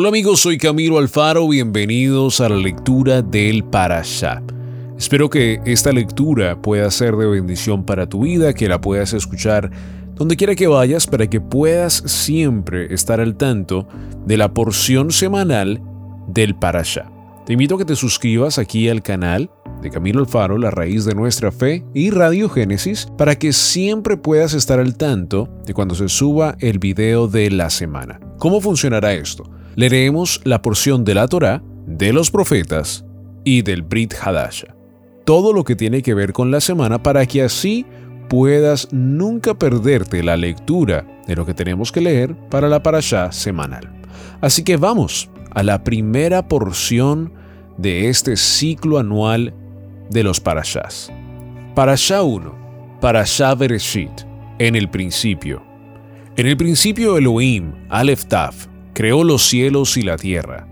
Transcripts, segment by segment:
Hola amigos, soy Camilo Alfaro. Bienvenidos a la lectura del Parashá. Espero que esta lectura pueda ser de bendición para tu vida, que la puedas escuchar donde quiera que vayas para que puedas siempre estar al tanto de la porción semanal del Parashá. Te invito a que te suscribas aquí al canal de Camilo Alfaro, La Raíz de Nuestra Fe y Radio Génesis para que siempre puedas estar al tanto de cuando se suba el video de la semana. ¿Cómo funcionará esto? Leeremos la porción de la Torá, de los profetas y del Brit Hadasha todo lo que tiene que ver con la semana para que así puedas nunca perderte la lectura de lo que tenemos que leer para la parashá semanal. Así que vamos a la primera porción de este ciclo anual de los parashás. Parashá 1. Parashá Bereshit. En el principio. En el principio Elohim, Aleph Taf, creó los cielos y la tierra.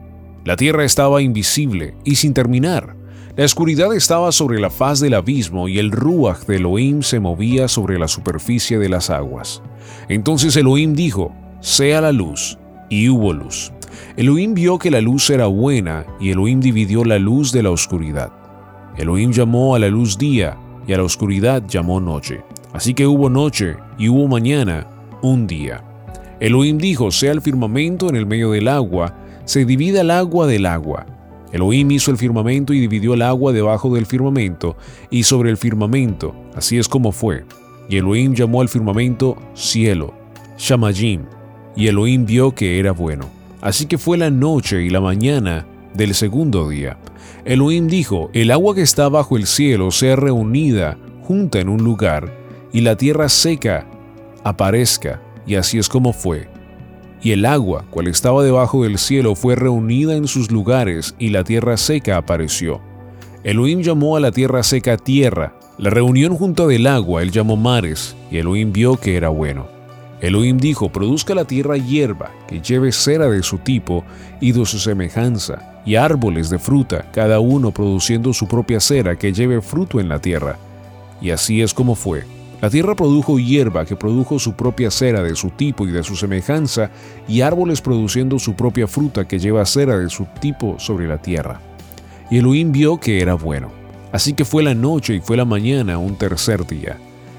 La tierra estaba invisible y sin terminar la oscuridad estaba sobre la faz del abismo y el ruach de Elohim se movía sobre la superficie de las aguas. Entonces Elohim dijo, sea la luz, y hubo luz. Elohim vio que la luz era buena y Elohim dividió la luz de la oscuridad. Elohim llamó a la luz día y a la oscuridad llamó noche. Así que hubo noche y hubo mañana, un día. Elohim dijo, sea el firmamento en el medio del agua, se divida el agua del agua Elohim hizo el firmamento y dividió el agua debajo del firmamento y sobre el firmamento, así es como fue. Y Elohim llamó al firmamento cielo, Shamayim, y Elohim vio que era bueno. Así que fue la noche y la mañana del segundo día. Elohim dijo, el agua que está bajo el cielo sea reunida junta en un lugar, y la tierra seca aparezca, y así es como fue y el agua, cual estaba debajo del cielo, fue reunida en sus lugares, y la tierra seca apareció. Elohim llamó a la tierra seca tierra. La reunión junto del agua él llamó mares, y Elohim vio que era bueno. Elohim dijo, produzca la tierra hierba, que lleve cera de su tipo y de su semejanza, y árboles de fruta, cada uno produciendo su propia cera, que lleve fruto en la tierra. Y así es como fue. La tierra produjo hierba que produjo su propia cera de su tipo y de su semejanza, y árboles produciendo su propia fruta que lleva cera de su tipo sobre la tierra. Y Elohim vio que era bueno. Así que fue la noche y fue la mañana un tercer día.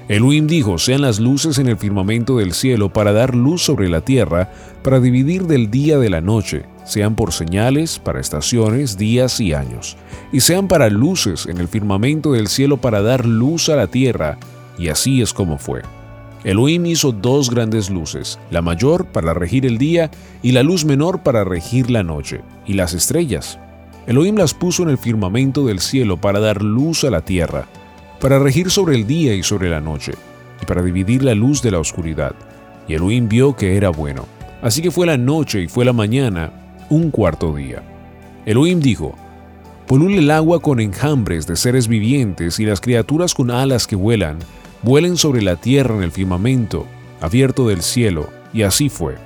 Elohim dijo, sean las luces en el firmamento del cielo para dar luz sobre la tierra, para dividir del día de la noche, sean por señales, para estaciones, días y años, y sean para luces en el firmamento del cielo para dar luz a la tierra, y así es como fue. Elohim hizo dos grandes luces, la mayor para regir el día y la luz menor para regir la noche, y las estrellas. Elohim las puso en el firmamento del cielo para dar luz a la tierra, para regir sobre el día y sobre la noche, y para dividir la luz de la oscuridad. Y Elohim vio que era bueno. Así que fue la noche y fue la mañana, un cuarto día. Elohim dijo, Polule el agua con enjambres de seres vivientes y las criaturas con alas que vuelan, vuelen sobre la tierra en el firmamento abierto del cielo, y así fue.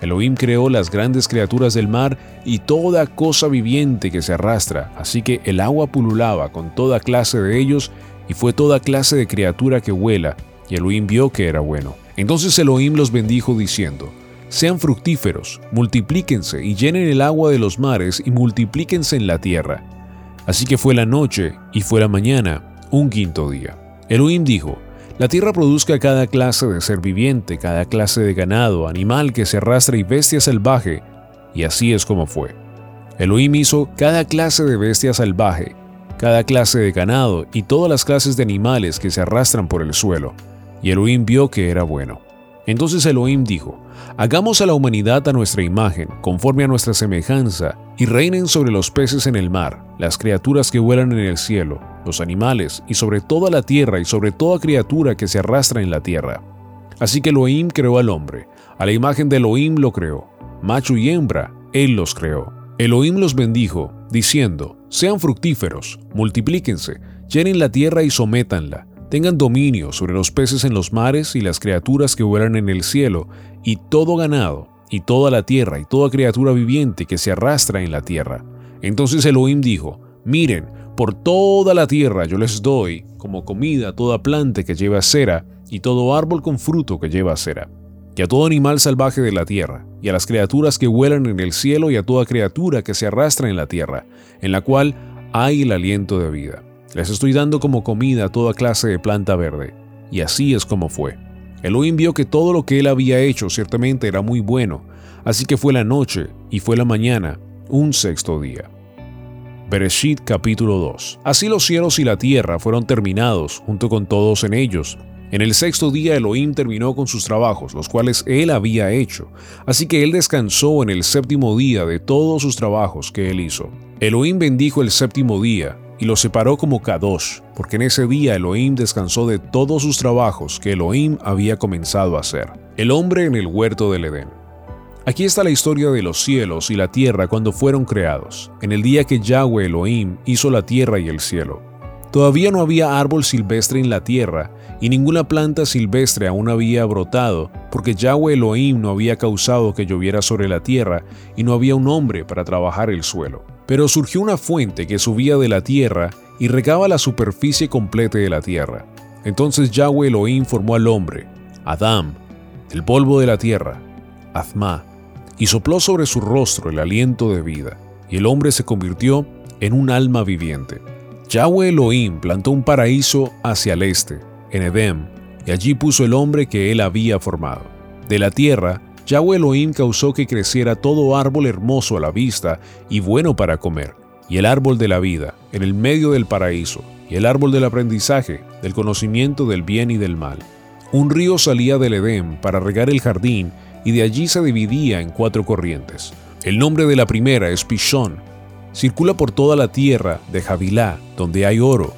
Elohim creó las grandes criaturas del mar y toda cosa viviente que se arrastra, así que el agua pululaba con toda clase de ellos, y fue toda clase de criatura que vuela, y Elohim vio que era bueno. Entonces Elohim los bendijo diciendo, Sean fructíferos, multiplíquense y llenen el agua de los mares y multiplíquense en la tierra. Así que fue la noche y fue la mañana, un quinto día. Elohim dijo, la tierra produzca cada clase de ser viviente, cada clase de ganado, animal que se arrastra y bestia salvaje, y así es como fue. Elohim hizo cada clase de bestia salvaje, cada clase de ganado y todas las clases de animales que se arrastran por el suelo, y Elohim vio que era bueno. Entonces Elohim dijo, Hagamos a la humanidad a nuestra imagen, conforme a nuestra semejanza, y reinen sobre los peces en el mar, las criaturas que vuelan en el cielo, los animales, y sobre toda la tierra y sobre toda criatura que se arrastra en la tierra. Así que Elohim creó al hombre, a la imagen de Elohim lo creó, macho y hembra, Él los creó. Elohim los bendijo, diciendo, sean fructíferos, multiplíquense, llenen la tierra y sométanla, tengan dominio sobre los peces en los mares y las criaturas que vuelan en el cielo, y todo ganado, y toda la tierra, y toda criatura viviente que se arrastra en la tierra. Entonces Elohim dijo, miren, por toda la tierra yo les doy como comida toda planta que lleva cera, y todo árbol con fruto que lleva cera, y a todo animal salvaje de la tierra, y a las criaturas que vuelan en el cielo, y a toda criatura que se arrastra en la tierra, en la cual hay el aliento de vida. Les estoy dando como comida toda clase de planta verde. Y así es como fue. Elohim vio que todo lo que él había hecho ciertamente era muy bueno, así que fue la noche y fue la mañana, un sexto día. Bereshit capítulo 2 Así los cielos y la tierra fueron terminados, junto con todos en ellos. En el sexto día Elohim terminó con sus trabajos, los cuales él había hecho, así que él descansó en el séptimo día de todos sus trabajos que él hizo. Elohim bendijo el séptimo día y lo separó como Kadosh, porque en ese día Elohim descansó de todos sus trabajos que Elohim había comenzado a hacer. El hombre en el huerto del Edén. Aquí está la historia de los cielos y la tierra cuando fueron creados, en el día que Yahweh Elohim hizo la tierra y el cielo. Todavía no había árbol silvestre en la tierra, y ninguna planta silvestre aún había brotado, porque Yahweh Elohim no había causado que lloviera sobre la tierra, y no había un hombre para trabajar el suelo. Pero surgió una fuente que subía de la tierra y regaba la superficie completa de la tierra. Entonces Yahweh Elohim formó al hombre, Adán, el polvo de la tierra, Azma, y sopló sobre su rostro el aliento de vida, y el hombre se convirtió en un alma viviente. Yahweh Elohim plantó un paraíso hacia el este, en Edem, y allí puso el hombre que él había formado. De la tierra Yahweh Elohim causó que creciera todo árbol hermoso a la vista y bueno para comer, y el árbol de la vida, en el medio del paraíso, y el árbol del aprendizaje, del conocimiento del bien y del mal. Un río salía del Edén para regar el jardín, y de allí se dividía en cuatro corrientes. El nombre de la primera es Pishón. Circula por toda la tierra de Javilá, donde hay oro.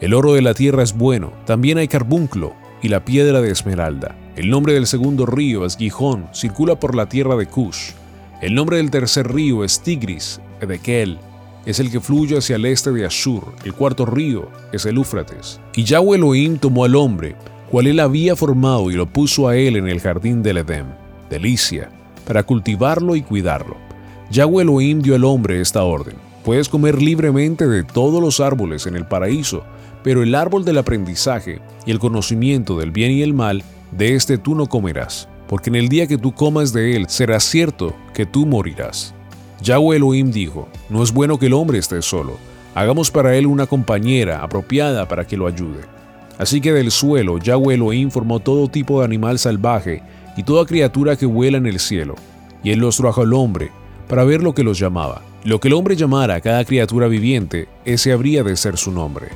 El oro de la tierra es bueno, también hay carbunclo y la piedra de esmeralda. El nombre del segundo río es Gijón, circula por la tierra de Cush. El nombre del tercer río es Tigris, Edekel, es el que fluye hacia el este de Ashur. El cuarto río es el Éufrates. Y Yahweh Elohim tomó al hombre, cual él había formado, y lo puso a él en el jardín del Edén, delicia, para cultivarlo y cuidarlo. Yahweh Elohim dio al hombre esta orden. Puedes comer libremente de todos los árboles en el paraíso, pero el árbol del aprendizaje y el conocimiento del bien y el mal de este tú no comerás, porque en el día que tú comas de él será cierto que tú morirás. Yahweh Elohim dijo, no es bueno que el hombre esté solo, hagamos para él una compañera apropiada para que lo ayude. Así que del suelo Yahweh Elohim formó todo tipo de animal salvaje y toda criatura que vuela en el cielo, y él los trajo al hombre, para ver lo que los llamaba. Lo que el hombre llamara a cada criatura viviente, ese habría de ser su nombre.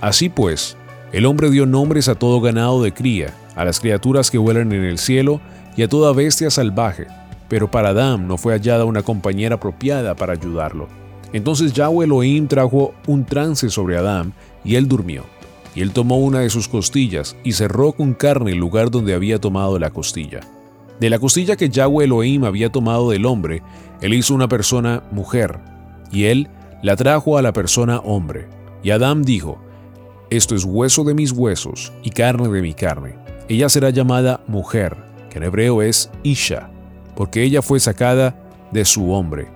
Así pues, el hombre dio nombres a todo ganado de cría, a las criaturas que vuelan en el cielo y a toda bestia salvaje, pero para Adán no fue hallada una compañera apropiada para ayudarlo. Entonces Yahweh Elohim trajo un trance sobre Adán y él durmió. Y él tomó una de sus costillas y cerró con carne el lugar donde había tomado la costilla. De la costilla que Yahweh Elohim había tomado del hombre, él hizo una persona mujer, y él la trajo a la persona hombre. Y Adán dijo, Esto es hueso de mis huesos y carne de mi carne. Ella será llamada mujer, que en hebreo es Isha, porque ella fue sacada de su hombre,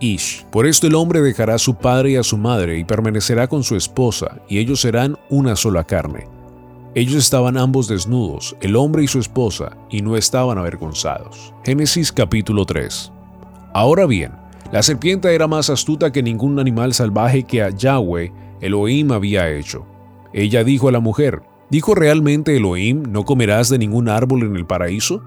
Ish. Por esto el hombre dejará a su padre y a su madre y permanecerá con su esposa, y ellos serán una sola carne. Ellos estaban ambos desnudos, el hombre y su esposa, y no estaban avergonzados. Génesis capítulo 3. Ahora bien, la serpiente era más astuta que ningún animal salvaje que a Yahweh, Elohim, había hecho. Ella dijo a la mujer, ¿Dijo realmente Elohim, no comerás de ningún árbol en el paraíso?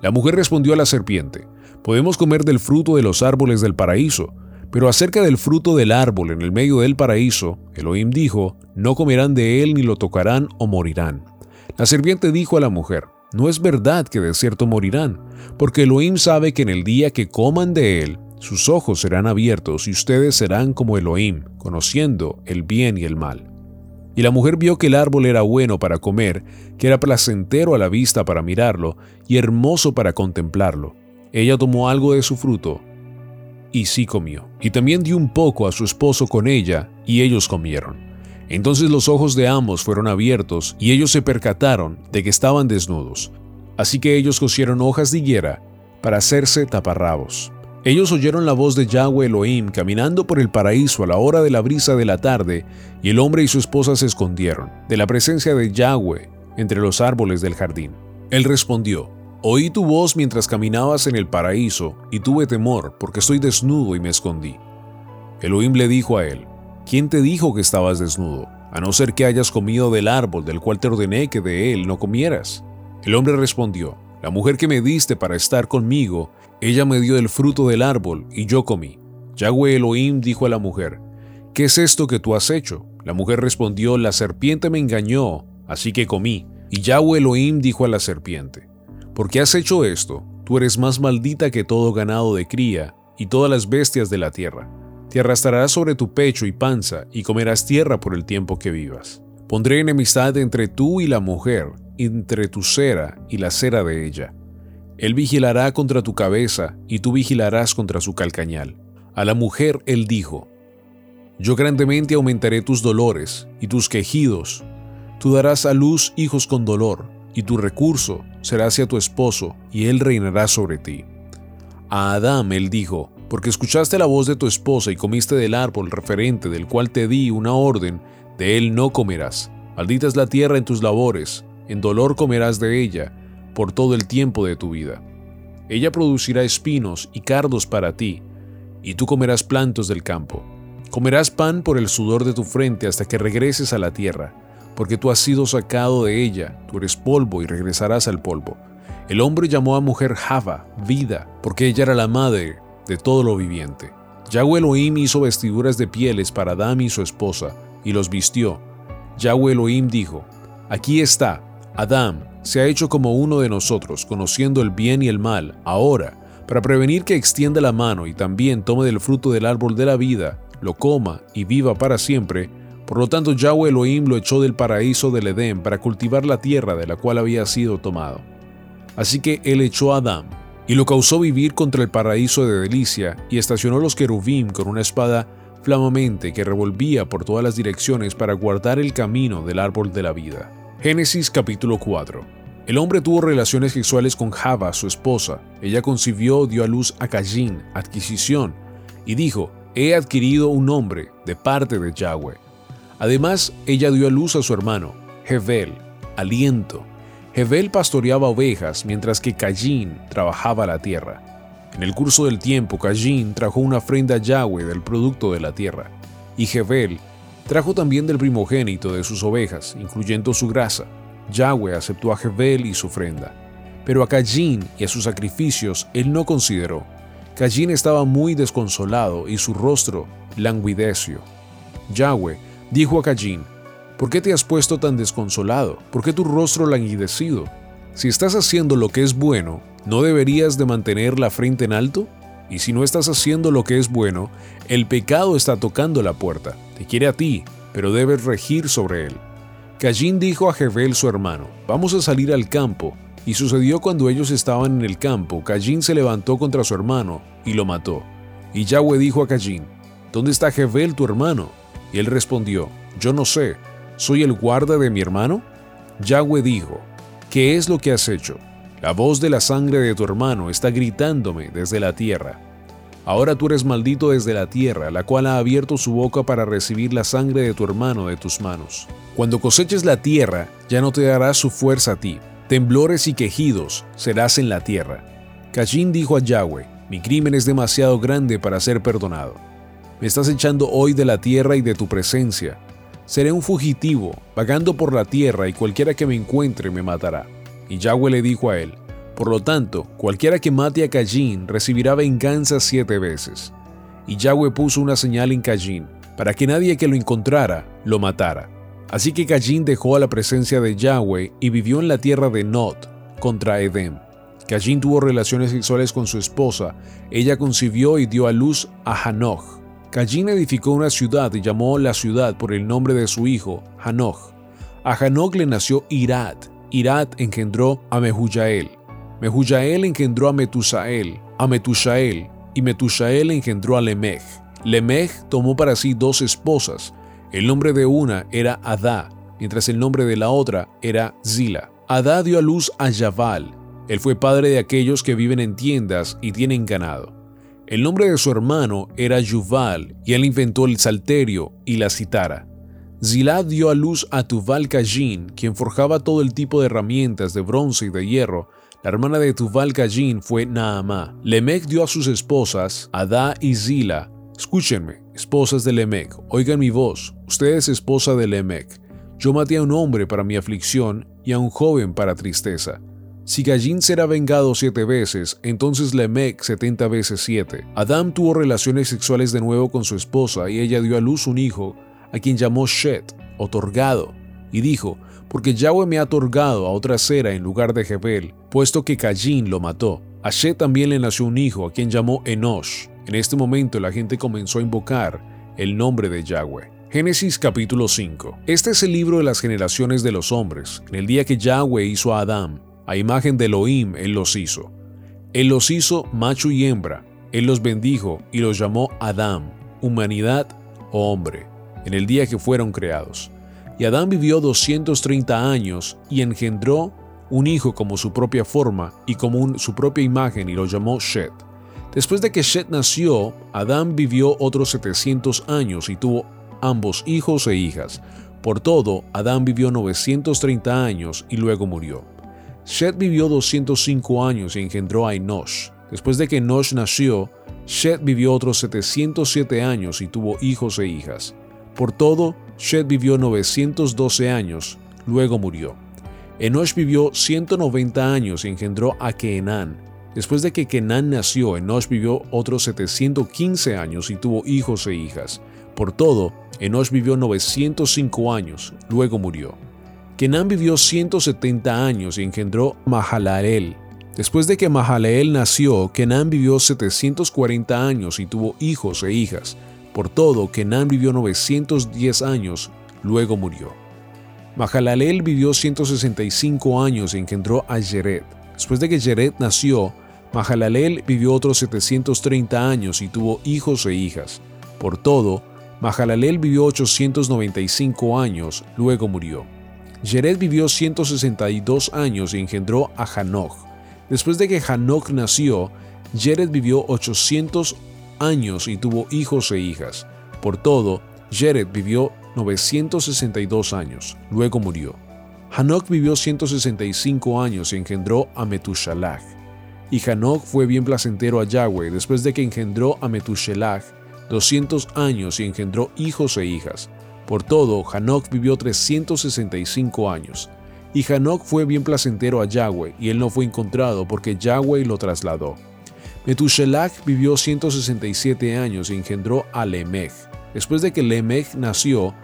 La mujer respondió a la serpiente, podemos comer del fruto de los árboles del paraíso, pero acerca del fruto del árbol en el medio del paraíso, Elohim dijo, no comerán de él ni lo tocarán o morirán. La serpiente dijo a la mujer, no es verdad que de cierto morirán, porque Elohim sabe que en el día que coman de él, sus ojos serán abiertos y ustedes serán como Elohim, conociendo el bien y el mal. Y la mujer vio que el árbol era bueno para comer, que era placentero a la vista para mirarlo y hermoso para contemplarlo. Ella tomó algo de su fruto y sí comió. Y también dio un poco a su esposo con ella, y ellos comieron. Entonces los ojos de ambos fueron abiertos, y ellos se percataron de que estaban desnudos. Así que ellos cosieron hojas de higuera para hacerse taparrabos. Ellos oyeron la voz de Yahweh Elohim caminando por el paraíso a la hora de la brisa de la tarde, y el hombre y su esposa se escondieron de la presencia de Yahweh entre los árboles del jardín. Él respondió, Oí tu voz mientras caminabas en el paraíso, y tuve temor, porque estoy desnudo y me escondí. Elohim le dijo a él, ¿quién te dijo que estabas desnudo? A no ser que hayas comido del árbol del cual te ordené que de él no comieras. El hombre respondió, la mujer que me diste para estar conmigo, ella me dio el fruto del árbol, y yo comí. Yahweh Elohim dijo a la mujer, ¿qué es esto que tú has hecho? La mujer respondió, la serpiente me engañó, así que comí. Y Yahweh Elohim dijo a la serpiente, porque has hecho esto, tú eres más maldita que todo ganado de cría y todas las bestias de la tierra. Te arrastrarás sobre tu pecho y panza y comerás tierra por el tiempo que vivas. Pondré enemistad entre tú y la mujer, entre tu cera y la cera de ella. Él vigilará contra tu cabeza y tú vigilarás contra su calcañal. A la mujer él dijo, Yo grandemente aumentaré tus dolores y tus quejidos. Tú darás a luz hijos con dolor y tu recurso será hacia tu esposo, y él reinará sobre ti. A Adán él dijo, porque escuchaste la voz de tu esposa y comiste del árbol referente del cual te di una orden, de él no comerás. Maldita es la tierra en tus labores, en dolor comerás de ella, por todo el tiempo de tu vida. Ella producirá espinos y cardos para ti, y tú comerás plantos del campo. Comerás pan por el sudor de tu frente hasta que regreses a la tierra porque tú has sido sacado de ella, tú eres polvo y regresarás al polvo. El hombre llamó a mujer Java, vida, porque ella era la madre de todo lo viviente. Yahweh Elohim hizo vestiduras de pieles para Adán y su esposa, y los vistió. Yahweh Elohim dijo, Aquí está, Adán se ha hecho como uno de nosotros, conociendo el bien y el mal, ahora, para prevenir que extienda la mano y también tome del fruto del árbol de la vida, lo coma y viva para siempre, por lo tanto, Yahweh Elohim lo echó del paraíso del Edén para cultivar la tierra de la cual había sido tomado. Así que él echó a Adán y lo causó vivir contra el paraíso de delicia y estacionó los querubim con una espada flamamente que revolvía por todas las direcciones para guardar el camino del árbol de la vida. Génesis capítulo 4. El hombre tuvo relaciones sexuales con Java, su esposa. Ella concibió, dio a luz a Caín, adquisición, y dijo, he adquirido un hombre de parte de Yahweh. Además, ella dio a luz a su hermano, Hevel, aliento. Hevel pastoreaba ovejas mientras que Caín trabajaba la tierra. En el curso del tiempo, Caín trajo una ofrenda a Yahweh del producto de la tierra, y Hevel trajo también del primogénito de sus ovejas, incluyendo su grasa. Yahweh aceptó a Hevel y su ofrenda, pero a Caín y a sus sacrificios él no consideró. Caín estaba muy desconsolado y su rostro languideció. Yahweh Dijo a Caín, ¿por qué te has puesto tan desconsolado? ¿Por qué tu rostro languidecido? Si estás haciendo lo que es bueno, ¿no deberías de mantener la frente en alto? Y si no estás haciendo lo que es bueno, el pecado está tocando la puerta. Quiere a ti, pero debes regir sobre él. Caín dijo a Jebel su hermano, vamos a salir al campo. Y sucedió cuando ellos estaban en el campo, Caín se levantó contra su hermano y lo mató. Y Yahweh dijo a Caín, ¿dónde está Jebel tu hermano? Y él respondió, Yo no sé, ¿soy el guarda de mi hermano? Yahweh dijo, ¿qué es lo que has hecho? La voz de la sangre de tu hermano está gritándome desde la tierra. Ahora tú eres maldito desde la tierra, la cual ha abierto su boca para recibir la sangre de tu hermano de tus manos. Cuando coseches la tierra, ya no te dará su fuerza a ti. Temblores y quejidos serás en la tierra. Caín dijo a Yahweh, mi crimen es demasiado grande para ser perdonado. Me estás echando hoy de la tierra y de tu presencia. Seré un fugitivo, vagando por la tierra, y cualquiera que me encuentre me matará. Y Yahweh le dijo a él, Por lo tanto, cualquiera que mate a Caín recibirá venganza siete veces. Y Yahweh puso una señal en Caín, para que nadie que lo encontrara lo matara. Así que Caín dejó a la presencia de Yahweh y vivió en la tierra de Nod, contra Edem. Caín tuvo relaciones sexuales con su esposa, ella concibió y dio a luz a Hanoch. Caín edificó una ciudad y llamó la ciudad por el nombre de su hijo, Hanoch. A Hanoch le nació Irad. Irad engendró a Mehujael. Mehujael engendró a Metusael, a Metushael, y Metushael engendró a Lemech. Lemech tomó para sí dos esposas. El nombre de una era Adá, mientras el nombre de la otra era Zila. Adá dio a luz a Yabal. Él fue padre de aquellos que viven en tiendas y tienen ganado. El nombre de su hermano era Yuval, y él inventó el salterio y la citara. Zilá dio a luz a Tuval Kajin, quien forjaba todo el tipo de herramientas de bronce y de hierro. La hermana de Tuval Kajin fue Naamá. Lemec dio a sus esposas, Adá y Zila. Escúchenme, esposas de Lemec, oigan mi voz, usted es esposa de Lemec. Yo maté a un hombre para mi aflicción y a un joven para tristeza. Si Gallín será vengado siete veces, entonces Lemec setenta veces siete. Adán tuvo relaciones sexuales de nuevo con su esposa y ella dio a luz un hijo, a quien llamó Shet, otorgado, y dijo, porque Yahweh me ha otorgado a otra cera en lugar de Jebel, puesto que Gallín lo mató. A también le nació un hijo, a quien llamó Enosh. En este momento la gente comenzó a invocar el nombre de Yahweh. Génesis capítulo 5. Este es el libro de las generaciones de los hombres. En el día que Yahweh hizo a Adán, a imagen de Elohim, Él los hizo. Él los hizo macho y hembra. Él los bendijo y los llamó Adán, humanidad o hombre, en el día que fueron creados. Y Adán vivió 230 años y engendró un hijo como su propia forma y como su propia imagen y lo llamó Shet. Después de que Shet nació, Adán vivió otros 700 años y tuvo ambos hijos e hijas. Por todo, Adán vivió 930 años y luego murió. Shet vivió 205 años y engendró a Enosh. Después de que Enosh nació, Shet vivió otros 707 años y tuvo hijos e hijas. Por todo, Shet vivió 912 años, luego murió. Enosh vivió 190 años y engendró a Keenan. Después de que Kenan nació, Enosh vivió otros 715 años y tuvo hijos e hijas. Por todo, Enosh vivió 905 años, luego murió. Kenan vivió 170 años y engendró Mahalalel. Después de que Mahalalel nació, Kenan vivió 740 años y tuvo hijos e hijas. Por todo, Kenan vivió 910 años, luego murió. Mahalalel vivió 165 años y engendró a Jered. Después de que Jered nació, Mahalalel vivió otros 730 años y tuvo hijos e hijas. Por todo, Mahalalel vivió 895 años, luego murió. Jered vivió 162 años y engendró a Hanok. Después de que Hanok nació, Jered vivió 800 años y tuvo hijos e hijas. Por todo, Jered vivió 962 años, luego murió. Hanok vivió 165 años y engendró a Metushalach. Y Hanok fue bien placentero a Yahweh después de que engendró a Metushalach 200 años y engendró hijos e hijas. Por todo, Hanok vivió 365 años. Y Hanok fue bien placentero a Yahweh, y él no fue encontrado porque Yahweh lo trasladó. Metushelach vivió 167 años y engendró a Lemech. Después de que Lemech nació,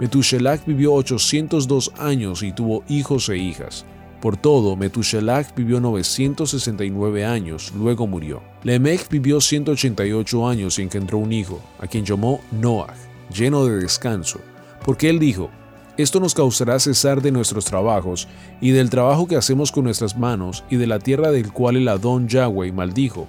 Metushelach vivió 802 años y tuvo hijos e hijas. Por todo, Metushelach vivió 969 años, luego murió. Lemech vivió 188 años y engendró un hijo, a quien llamó Noah, lleno de descanso, porque él dijo, esto nos causará cesar de nuestros trabajos y del trabajo que hacemos con nuestras manos y de la tierra del cual el Adón Yahweh maldijo.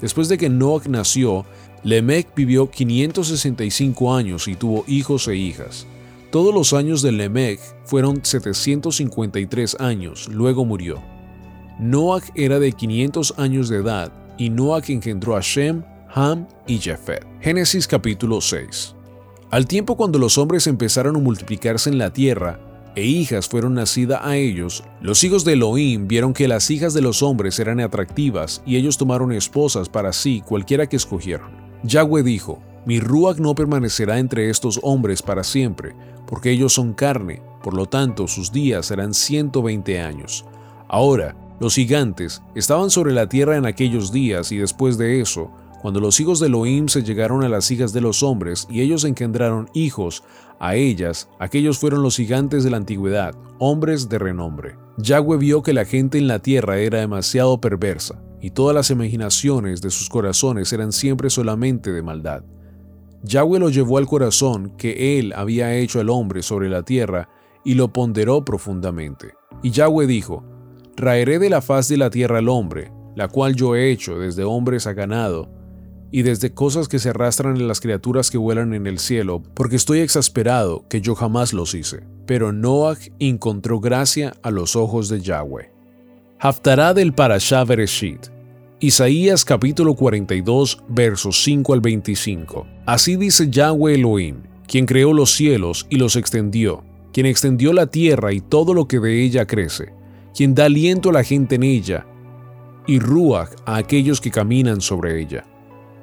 Después de que Noach nació, Lemech vivió 565 años y tuvo hijos e hijas. Todos los años de Lemech fueron 753 años, luego murió. Noach era de 500 años de edad y Noach engendró a Shem, Ham y Jafet. Génesis capítulo 6. Al tiempo cuando los hombres empezaron a multiplicarse en la tierra, e hijas fueron nacidas a ellos, los hijos de Elohim vieron que las hijas de los hombres eran atractivas y ellos tomaron esposas para sí cualquiera que escogieron. Yahweh dijo, mi Ruach no permanecerá entre estos hombres para siempre, porque ellos son carne, por lo tanto sus días serán 120 años. Ahora, los gigantes estaban sobre la tierra en aquellos días y después de eso, cuando los hijos de Elohim se llegaron a las hijas de los hombres y ellos engendraron hijos, a ellas, aquellos fueron los gigantes de la antigüedad, hombres de renombre. Yahweh vio que la gente en la tierra era demasiado perversa, y todas las imaginaciones de sus corazones eran siempre solamente de maldad. Yahweh lo llevó al corazón que él había hecho al hombre sobre la tierra y lo ponderó profundamente. Y Yahweh dijo, raeré de la faz de la tierra al hombre, la cual yo he hecho desde hombres a ganado, y desde cosas que se arrastran en las criaturas que vuelan en el cielo, porque estoy exasperado que yo jamás los hice. Pero Noah encontró gracia a los ojos de Yahweh. Haftará del Parashá Bereshit. Isaías capítulo 42 versos 5 al 25. Así dice Yahweh Elohim, quien creó los cielos y los extendió, quien extendió la tierra y todo lo que de ella crece, quien da aliento a la gente en ella, y ruach a aquellos que caminan sobre ella.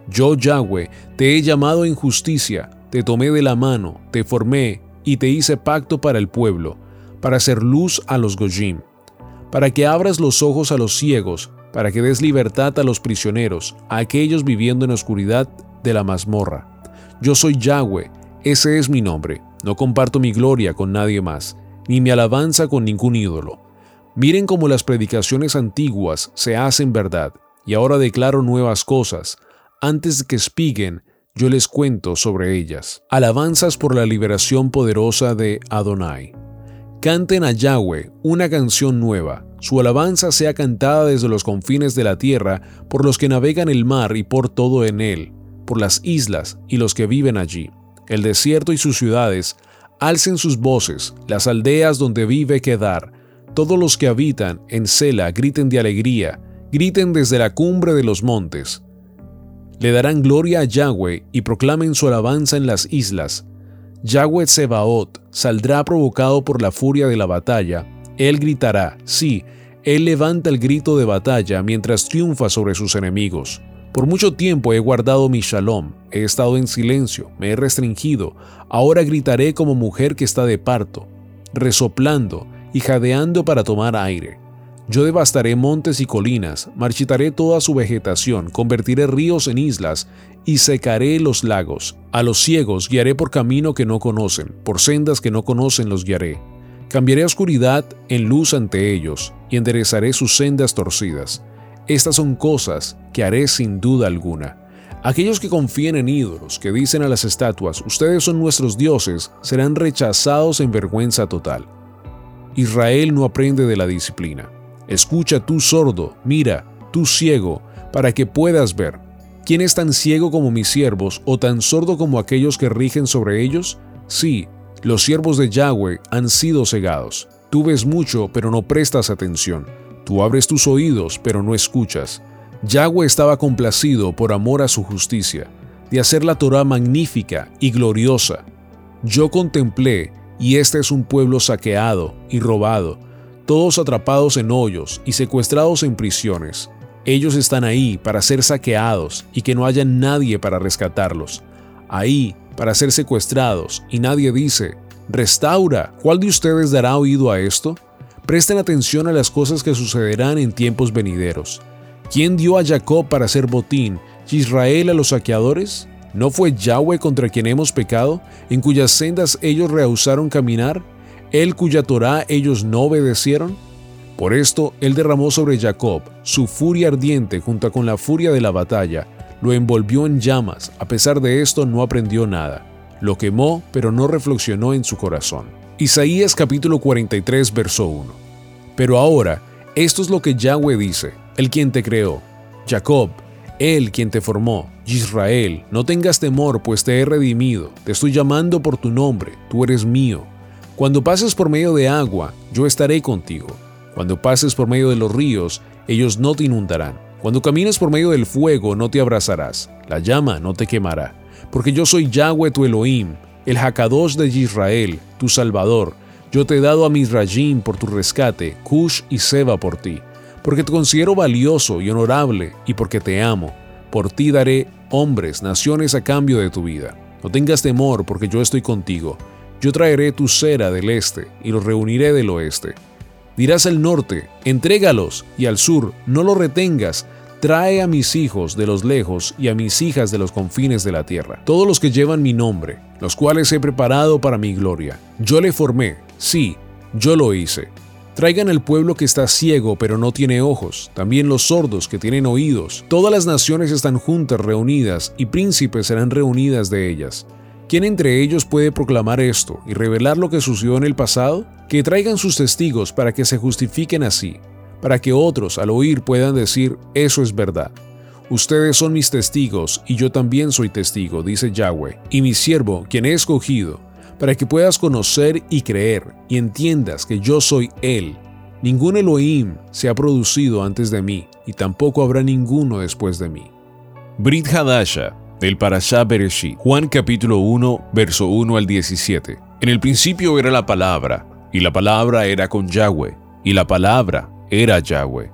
Yo, Yahweh, te he llamado en justicia, te tomé de la mano, te formé y te hice pacto para el pueblo, para hacer luz a los Gojim, para que abras los ojos a los ciegos, para que des libertad a los prisioneros, a aquellos viviendo en oscuridad de la mazmorra. Yo soy Yahweh, ese es mi nombre, no comparto mi gloria con nadie más, ni mi alabanza con ningún ídolo. Miren cómo las predicaciones antiguas se hacen verdad, y ahora declaro nuevas cosas, antes de que espiguen, yo les cuento sobre ellas. Alabanzas por la liberación poderosa de Adonai. Canten a Yahweh una canción nueva. Su alabanza sea cantada desde los confines de la tierra por los que navegan el mar y por todo en él, por las islas y los que viven allí. El desierto y sus ciudades, alcen sus voces, las aldeas donde vive Kedar. Todos los que habitan en Sela griten de alegría, griten desde la cumbre de los montes. Le darán gloria a Yahweh y proclamen su alabanza en las islas. Yahweh Sebaot saldrá provocado por la furia de la batalla. Él gritará, sí, él levanta el grito de batalla mientras triunfa sobre sus enemigos. Por mucho tiempo he guardado mi shalom, he estado en silencio, me he restringido, ahora gritaré como mujer que está de parto, resoplando y jadeando para tomar aire. Yo devastaré montes y colinas, marchitaré toda su vegetación, convertiré ríos en islas y secaré los lagos. A los ciegos guiaré por camino que no conocen, por sendas que no conocen los guiaré. Cambiaré oscuridad en luz ante ellos y enderezaré sus sendas torcidas. Estas son cosas que haré sin duda alguna. Aquellos que confíen en ídolos, que dicen a las estatuas, ustedes son nuestros dioses, serán rechazados en vergüenza total. Israel no aprende de la disciplina. Escucha tú sordo, mira, tú ciego, para que puedas ver. ¿Quién es tan ciego como mis siervos o tan sordo como aquellos que rigen sobre ellos? Sí, los siervos de Yahweh han sido cegados. Tú ves mucho, pero no prestas atención. Tú abres tus oídos, pero no escuchas. Yahweh estaba complacido por amor a su justicia, de hacer la Torah magnífica y gloriosa. Yo contemplé, y este es un pueblo saqueado y robado, todos atrapados en hoyos y secuestrados en prisiones. Ellos están ahí para ser saqueados y que no haya nadie para rescatarlos. Ahí para ser secuestrados y nadie dice, restaura, ¿cuál de ustedes dará oído a esto? Presten atención a las cosas que sucederán en tiempos venideros. ¿Quién dio a Jacob para hacer botín y Israel a los saqueadores? ¿No fue Yahweh contra quien hemos pecado, en cuyas sendas ellos rehusaron caminar? Él cuya Torá ellos no obedecieron? Por esto él derramó sobre Jacob su furia ardiente junto con la furia de la batalla, lo envolvió en llamas, a pesar de esto no aprendió nada, lo quemó pero no reflexionó en su corazón. Isaías capítulo 43 verso 1. Pero ahora, esto es lo que Yahweh dice, el quien te creó, Jacob, él quien te formó, Israel, no tengas temor, pues te he redimido, te estoy llamando por tu nombre, tú eres mío. Cuando pases por medio de agua, yo estaré contigo. Cuando pases por medio de los ríos, ellos no te inundarán. Cuando camines por medio del fuego, no te abrazarás. La llama no te quemará. Porque yo soy Yahweh tu Elohim, el Hakadosh de Israel, tu Salvador. Yo te he dado a Misrayim por tu rescate, Cush y Seba por ti. Porque te considero valioso y honorable, y porque te amo. Por ti daré hombres, naciones a cambio de tu vida. No tengas temor, porque yo estoy contigo. Yo traeré tu cera del este y los reuniré del oeste. Dirás al norte, entrégalos, y al sur, no lo retengas, trae a mis hijos de los lejos y a mis hijas de los confines de la tierra, todos los que llevan mi nombre, los cuales he preparado para mi gloria. Yo le formé, sí, yo lo hice. Traigan al pueblo que está ciego pero no tiene ojos, también los sordos que tienen oídos. Todas las naciones están juntas reunidas y príncipes serán reunidas de ellas. ¿Quién entre ellos puede proclamar esto y revelar lo que sucedió en el pasado? Que traigan sus testigos para que se justifiquen así, para que otros al oír puedan decir, eso es verdad. Ustedes son mis testigos y yo también soy testigo, dice Yahweh, y mi siervo, quien he escogido, para que puedas conocer y creer y entiendas que yo soy Él. Ningún Elohim se ha producido antes de mí y tampoco habrá ninguno después de mí. Brit Hadasha, del Juan capítulo 1, verso 1 al 17. En el principio era la palabra, y la palabra era con Yahweh, y la palabra era Yahweh.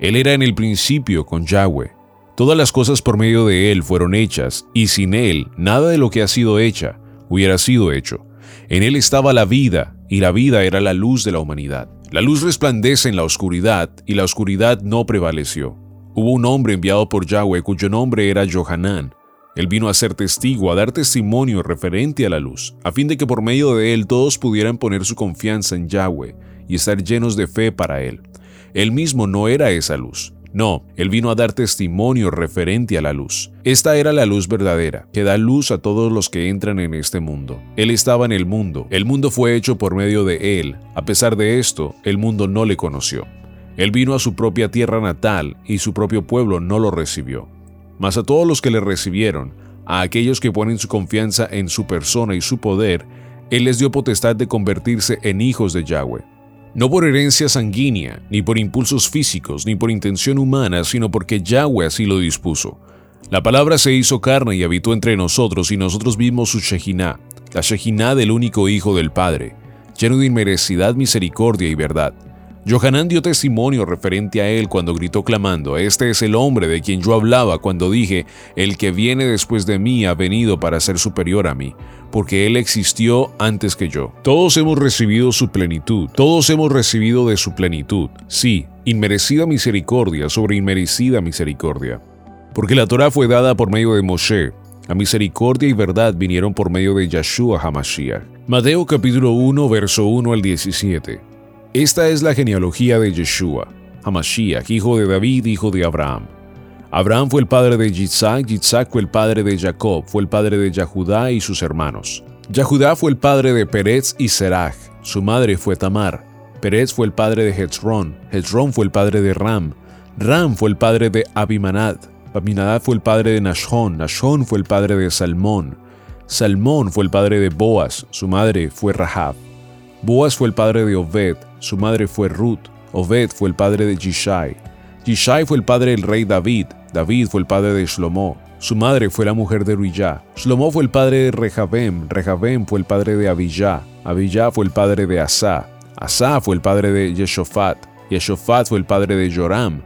Él era en el principio con Yahweh. Todas las cosas por medio de Él fueron hechas, y sin Él nada de lo que ha sido hecha hubiera sido hecho. En Él estaba la vida, y la vida era la luz de la humanidad. La luz resplandece en la oscuridad, y la oscuridad no prevaleció. Hubo un hombre enviado por Yahweh cuyo nombre era Johanán. Él vino a ser testigo, a dar testimonio referente a la luz, a fin de que por medio de él todos pudieran poner su confianza en Yahweh y estar llenos de fe para él. Él mismo no era esa luz. No, él vino a dar testimonio referente a la luz. Esta era la luz verdadera, que da luz a todos los que entran en este mundo. Él estaba en el mundo, el mundo fue hecho por medio de él. A pesar de esto, el mundo no le conoció. Él vino a su propia tierra natal y su propio pueblo no lo recibió. Mas a todos los que le recibieron, a aquellos que ponen su confianza en su persona y su poder, Él les dio potestad de convertirse en hijos de Yahweh. No por herencia sanguínea, ni por impulsos físicos, ni por intención humana, sino porque Yahweh así lo dispuso. La palabra se hizo carne y habitó entre nosotros, y nosotros vimos su Shekinah, la Shekinah del único Hijo del Padre, lleno de inmerecidad, misericordia y verdad. Johanán dio testimonio referente a él cuando gritó clamando, Este es el hombre de quien yo hablaba cuando dije, El que viene después de mí ha venido para ser superior a mí, porque él existió antes que yo. Todos hemos recibido su plenitud, todos hemos recibido de su plenitud, sí, inmerecida misericordia sobre inmerecida misericordia. Porque la Torah fue dada por medio de Moshe, la misericordia y verdad vinieron por medio de Yahshua HaMashiach. Mateo capítulo 1, verso 1 al 17. Esta es la genealogía de Yeshua, Hamashiach, hijo de David, hijo de Abraham. Abraham fue el padre de Yitzhak, Yitzhak fue el padre de Jacob, fue el padre de Yahudá y sus hermanos. Yahudá fue el padre de Perez y Serach, su madre fue Tamar. Perez fue el padre de Hezrón, Hezrón fue el padre de Ram, Ram fue el padre de Abimanad, Abimanad fue el padre de Nashon, Nashon fue el padre de Salmón, Salmón fue el padre de Boaz, su madre fue Rahab. Boaz fue el padre de Obed, su madre fue Ruth, Obed fue el padre de Jishai, Jishai fue el padre del rey David, David fue el padre de Shlomo, su madre fue la mujer de Ruijá, Shlomo fue el padre de Rehabem, Rehabem fue el padre de Abijah, Abijah fue el padre de Asa, Asa fue el padre de Yeshofat, Yeshofat fue el padre de Joram,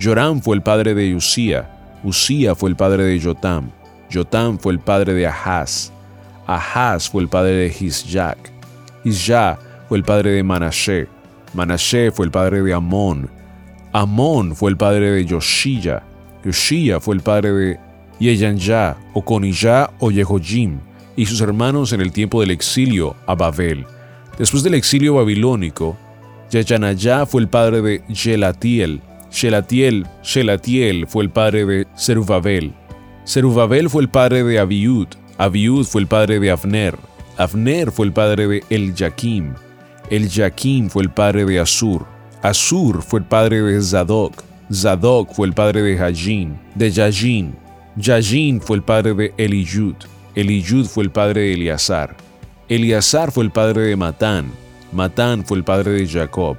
Joram fue el padre de Usía, Usía fue el padre de Jotam, Jotam fue el padre de Ahaz, Ahaz fue el padre de Hisjak, Isja fue el padre de Manashe. Manashe fue el padre de Amón. Amón fue el padre de Yoshia. Yoshia fue el padre de Yeyanya, o Conilla o Yehojim, y sus hermanos en el tiempo del exilio a Babel. Después del exilio babilónico, Yeyanayá fue el padre de Shelatiel. Shelatiel, Shelatiel fue el padre de Zerubabel. Zerubabel fue el padre de Abiud. Abiud fue el padre de Abner. Abner fue el padre de El Yaquim. El Yaquim fue el padre de Asur. Asur fue el padre de Zadok. Zadok fue el padre de Hajin, de Yajin. Yajin fue el padre de Eliyud. Eliyud fue el padre de Eleazar. Eleazar fue el padre de Matán. Matán fue el padre de Jacob.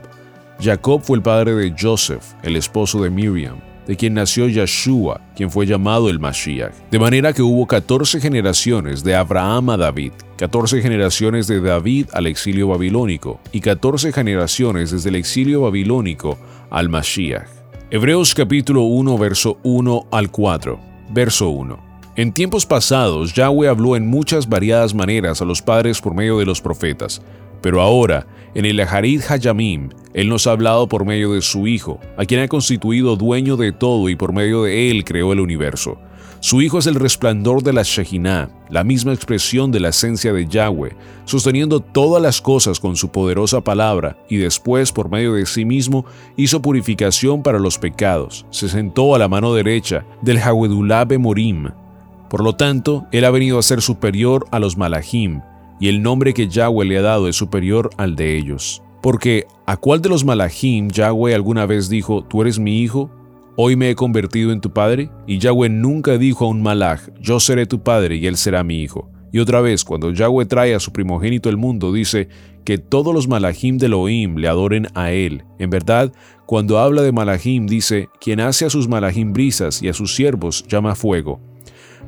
Jacob fue el padre de Joseph, el esposo de Miriam de quien nació Yeshua, quien fue llamado el Mashiach. De manera que hubo 14 generaciones de Abraham a David, 14 generaciones de David al exilio babilónico y 14 generaciones desde el exilio babilónico al Mashiach. Hebreos capítulo 1 verso 1 al 4. Verso 1. En tiempos pasados Yahweh habló en muchas variadas maneras a los padres por medio de los profetas, pero ahora, en el Aharit Hayamim, Él nos ha hablado por medio de su Hijo, a quien ha constituido dueño de todo y por medio de Él creó el universo. Su Hijo es el resplandor de la Shekinah, la misma expresión de la esencia de Yahweh, sosteniendo todas las cosas con su poderosa palabra, y después, por medio de sí mismo, hizo purificación para los pecados. Se sentó a la mano derecha del Hawedullah Morim. Por lo tanto, Él ha venido a ser superior a los Malahim, y el nombre que Yahweh le ha dado es superior al de ellos. Porque ¿a cuál de los malachim Yahweh alguna vez dijo, tú eres mi hijo? Hoy me he convertido en tu padre. Y Yahweh nunca dijo a un malach, yo seré tu padre y él será mi hijo. Y otra vez, cuando Yahweh trae a su primogénito al mundo, dice que todos los malachim de Elohim le adoren a él. En verdad, cuando habla de malachim, dice, quien hace a sus malachim brisas y a sus siervos llama fuego.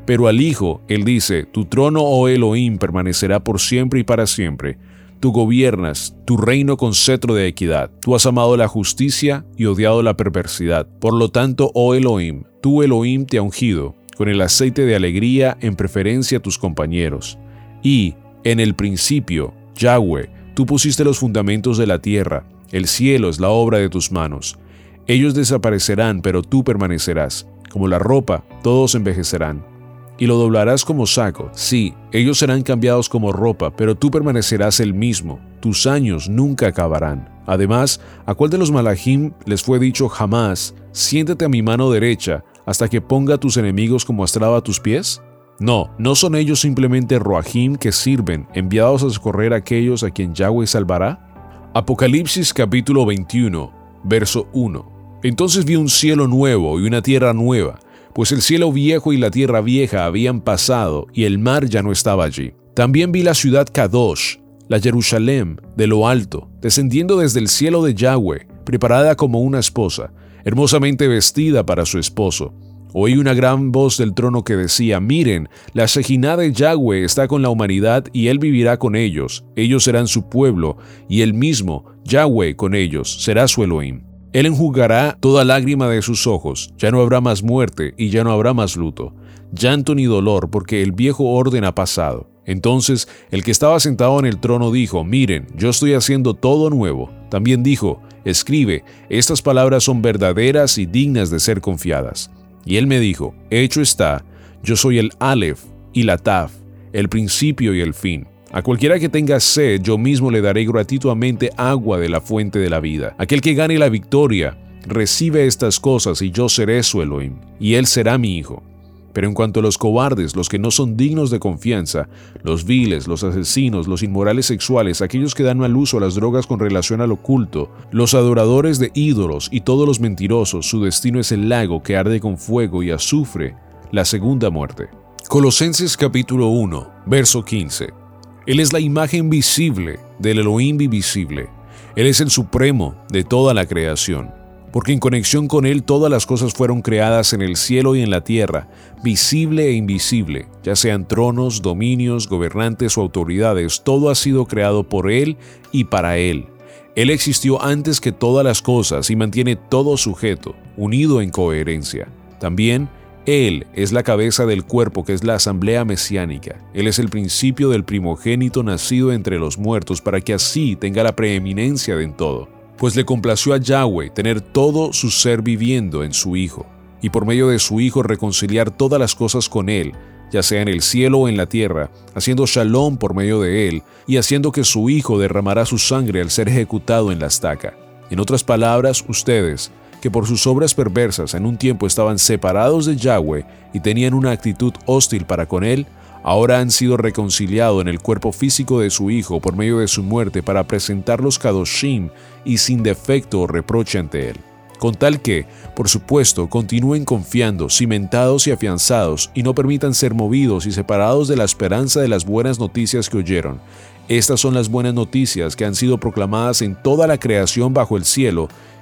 Pero al Hijo, él dice, tu trono, oh Elohim, permanecerá por siempre y para siempre. Tú gobiernas tu reino con cetro de equidad. Tú has amado la justicia y odiado la perversidad. Por lo tanto, oh Elohim, tú Elohim te ha ungido con el aceite de alegría en preferencia a tus compañeros. Y, en el principio, Yahweh, tú pusiste los fundamentos de la tierra. El cielo es la obra de tus manos. Ellos desaparecerán, pero tú permanecerás. Como la ropa, todos envejecerán y lo doblarás como saco. Sí, ellos serán cambiados como ropa, pero tú permanecerás el mismo. Tus años nunca acabarán. Además, ¿a cuál de los malachim les fue dicho jamás, siéntate a mi mano derecha hasta que ponga a tus enemigos como estraba a tus pies? No, no son ellos simplemente roajim que sirven, enviados a socorrer a aquellos a quien Yahweh salvará. Apocalipsis capítulo 21, verso 1. Entonces vi un cielo nuevo y una tierra nueva pues el cielo viejo y la tierra vieja habían pasado y el mar ya no estaba allí. También vi la ciudad Kadosh, la Jerusalén, de lo alto, descendiendo desde el cielo de Yahweh, preparada como una esposa, hermosamente vestida para su esposo. Oí una gran voz del trono que decía, miren, la Shejinah de Yahweh está con la humanidad y él vivirá con ellos, ellos serán su pueblo, y él mismo, Yahweh con ellos, será su Elohim. Él enjugará toda lágrima de sus ojos, ya no habrá más muerte y ya no habrá más luto, llanto ni dolor, porque el viejo orden ha pasado. Entonces el que estaba sentado en el trono dijo, miren, yo estoy haciendo todo nuevo. También dijo, escribe, estas palabras son verdaderas y dignas de ser confiadas. Y él me dijo, hecho está, yo soy el Aleph y la Taf, el principio y el fin. A cualquiera que tenga sed, yo mismo le daré gratuitamente agua de la fuente de la vida. Aquel que gane la victoria, recibe estas cosas y yo seré su Elohim, y él será mi hijo. Pero en cuanto a los cobardes, los que no son dignos de confianza, los viles, los asesinos, los inmorales sexuales, aquellos que dan mal uso a las drogas con relación al oculto, los adoradores de ídolos y todos los mentirosos, su destino es el lago que arde con fuego y azufre, la segunda muerte. Colosenses capítulo 1, verso 15. Él es la imagen visible del Elohim invisible. Él es el supremo de toda la creación, porque en conexión con Él todas las cosas fueron creadas en el cielo y en la tierra, visible e invisible, ya sean tronos, dominios, gobernantes o autoridades, todo ha sido creado por Él y para Él. Él existió antes que todas las cosas y mantiene todo sujeto, unido en coherencia. También él es la cabeza del cuerpo que es la asamblea mesiánica. Él es el principio del primogénito nacido entre los muertos para que así tenga la preeminencia de en todo. Pues le complació a Yahweh tener todo su ser viviendo en su Hijo, y por medio de su Hijo reconciliar todas las cosas con Él, ya sea en el cielo o en la tierra, haciendo shalom por medio de Él, y haciendo que su Hijo derramará su sangre al ser ejecutado en la estaca. En otras palabras, ustedes, que por sus obras perversas en un tiempo estaban separados de Yahweh y tenían una actitud hostil para con él, ahora han sido reconciliados en el cuerpo físico de su Hijo por medio de su muerte para presentarlos Kadoshim y sin defecto o reproche ante él. Con tal que, por supuesto, continúen confiando, cimentados y afianzados, y no permitan ser movidos y separados de la esperanza de las buenas noticias que oyeron. Estas son las buenas noticias que han sido proclamadas en toda la creación bajo el cielo,